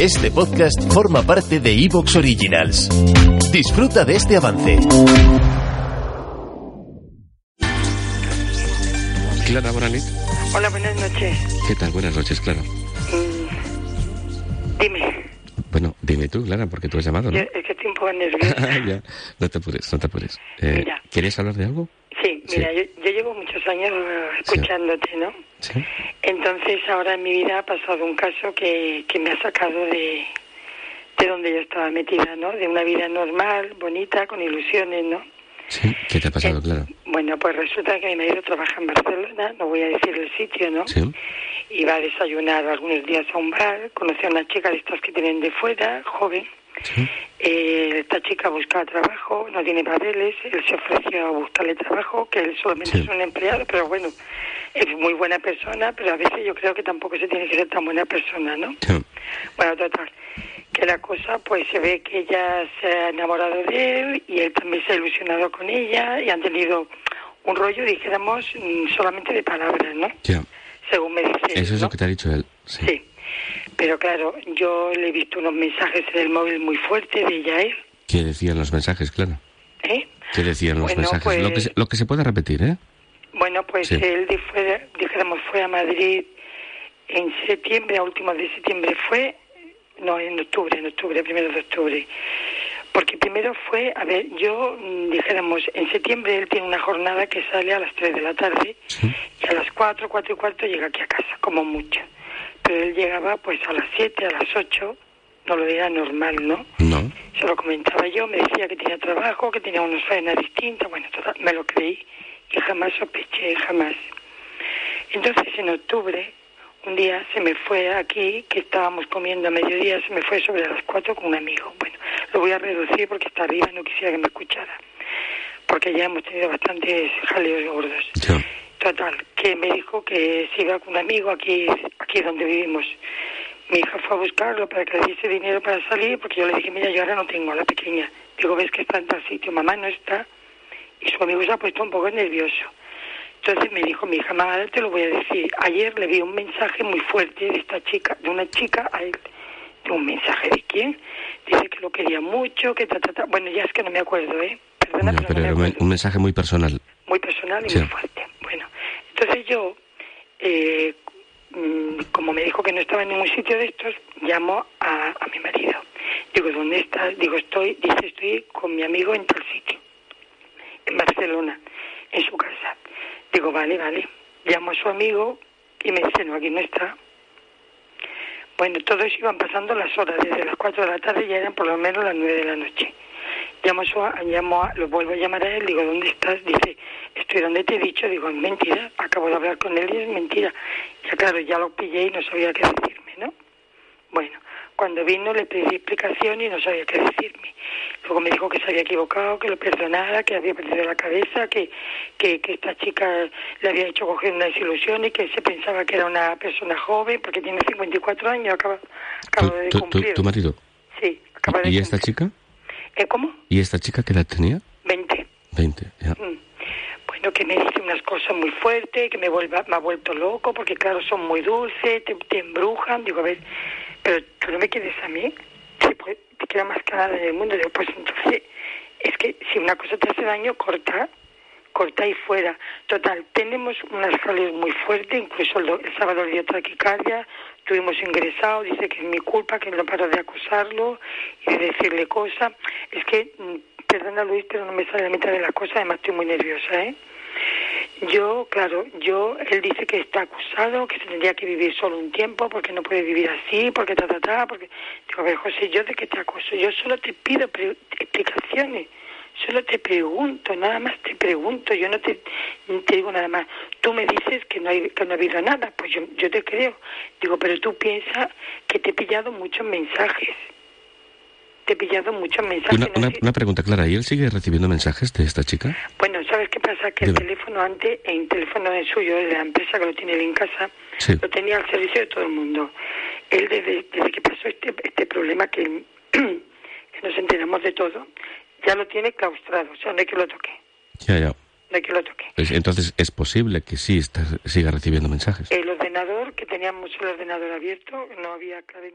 Este podcast forma parte de Evox Originals. Disfruta de este avance. Clara Moranit. Hola, buenas noches. ¿Qué tal? Buenas noches, Clara. Mm, dime. Bueno, dime tú, Clara, porque tú has llamado, ¿no? Yo, es que estoy un poco nerviosa. ya, no te apures, no te apures. Eh, Mira. ¿Querías hablar de algo? Sí, Sí. mira, Yo, yo llevo muchos años escuchándote, ¿no? Sí. Entonces ahora en mi vida ha pasado un caso que, que me ha sacado de, de donde yo estaba metida, ¿no? De una vida normal, bonita, con ilusiones, ¿no? Sí. ¿Qué te ha pasado, Eh, Clara? Bueno, pues resulta que mi marido trabaja en Barcelona, no voy a decir el sitio, ¿no? Sí. Y va a desayunar algunos días a un bar, conoció a una chica de estas que tienen de fuera, joven, Sí. Eh, esta chica buscaba trabajo, no tiene papeles, él se ofreció a buscarle trabajo, que él solamente Sí. es un empleado, pero bueno, es muy buena persona, pero a veces yo creo que tampoco se tiene que ser tan buena persona, ¿no? Sí. Bueno, total, que la cosa, pues se ve que ella se ha enamorado de él y él también se ha ilusionado con ella y han tenido un rollo, dijéramos, mm, solamente de palabras, ¿no? Ya. Según me dice Eso es ¿no? lo que te ha dicho él. Sí. Pero claro, yo le he visto unos mensajes en el móvil muy fuertes de ella él, ¿Qué decían los mensajes, Clara? ¿eh? ¿Qué decían los Bueno, mensajes? Lo, que pues- se, lo que se puede repetir, ¿eh? Bueno, pues Sí. él fue, dijéramos, fue a Madrid en septiembre, a últimos de septiembre fue, no, en octubre, en octubre, primero de octubre. Porque primero fue, a ver, yo, mm, dijéramos, en septiembre él tiene una jornada que sale a las 3 de la tarde Sí. y a las 4, 4 y cuarto llega aquí a casa, como mucho. Pero él llegaba pues a las 7, a las 8, no lo veía normal, ¿no? No. Se lo comentaba yo, me decía que tenía trabajo, que tenía unas faenas distintas, bueno, total, me lo creí y jamás sospeché, jamás. Entonces, en octubre, un día se me fue aquí, que estábamos comiendo a mediodía, se me fue sobre las cuatro con un amigo. Bueno, lo voy a reducir porque está arriba, no quisiera que me escuchara, porque ya hemos tenido bastantes jaleos gordos. Total, que me dijo que se iba con un amigo aquí, aquí donde vivimos. Mi hija fue a buscarlo para que le diese dinero para salir, porque yo le dije, mira, yo ahora no tengo a la pequeña. Digo, ves que está en tal sitio, mamá no está. Y su amigo se ha puesto un poco nervioso. Entonces me dijo, mi hija, mamá, ahora te lo voy a decir. Ayer le vi un mensaje muy fuerte de esta chica, de una chica a él. ¿De un mensaje de quién? Dice que lo quería mucho, que ta, ta, ta. Bueno, ya es que no me acuerdo, ¿eh? Perdona, Ya, pero, pero no me acuerdo un mensaje muy personal. muy personal y Sí. muy fuerte. Bueno, entonces yo, eh, como me dijo que no estaba en ningún sitio de estos, llamo a, a mi marido. Digo, ¿dónde estás? Digo, estoy, dice, estoy con mi amigo en tal sitio, en Barcelona, en su casa. Digo, vale, vale. Llamo a su amigo y me dice, no, aquí no está. Bueno, todos iban pasando las horas, desde las 4 de la tarde ya eran por lo menos las 9 de la noche. Llamo a, su- llamo a- lo vuelvo a llamar a él, digo, ¿dónde estás? Dice, estoy donde te he dicho, digo, es mentira, acabo de hablar con él y es mentira. Ya claro, ya lo pillé y no sabía qué decirme, ¿no? Bueno, cuando vino le pedí explicación y no sabía qué decirme. Luego me dijo que se había equivocado, que lo perdonara, que había perdido la cabeza, que, que, que esta chica le había hecho coger una desilusión y que se pensaba que era una persona joven porque tiene 54 años, acaba, ¿Tu, acaba de tu- tu- cumplir. tu marido? Sí, acaba de ¿Y esta cumplir. chica? ¿Eh, ¿Cómo? ¿Y esta chica qué edad tenía? 20. 20, ya. Mm. Bueno, que me dice unas cosas muy fuertes, que me, vuelva, me ha vuelto loco, porque claro, son muy dulces, te, te embrujan. Digo, a ver, pero tú no me quieres a mí, te, puede- te queda más que nada en el mundo. Digo, pues entonces, es que si una cosa te hace daño, corta, corta y fuera. Total, tenemos unas jaleos muy fuertes, incluso el, do- el sábado le dio taquicardia, estuvimos ingresados, dice que es mi culpa, que no paro de acusarlo y de decirle cosas. Es que, mm, perdona Luis, pero no me sale la mitad de la cosa, además estoy muy nerviosa, ¿eh? Yo, claro, yo, él dice que está acusado, que se tendría que vivir solo un tiempo, porque no puede vivir así, porque ta, ta, ta, porque... Digo, a ver, José, ¿yo de qué te acuso? Yo solo te pido explicaciones, solo te pregunto, nada más te pregunto, yo no te, digo nada más. Tú me dices que no, hay, que no ha habido nada, pues yo, yo te creo. Digo, pero tú piensas que te he pillado muchos mensajes. Te he pillado muchos mensajes. Una, pregunta clara, ¿y él sigue recibiendo mensajes de esta chica? Bueno, ¿sabes qué pasa? Que el Dime. teléfono antes, el teléfono es suyo, de la empresa que lo tiene él en casa, Sí. lo tenía al servicio de todo el mundo. Él desde, desde que pasó este, este problema que, que nos enteramos de todo, ya lo tiene claustrado, o sea, no hay que lo toque, Ya, ya. no hay que lo toque. Es- Entonces, es posible que sí está, siga recibiendo mensajes. El ordenador, que teníamos el ordenador abierto, no había clave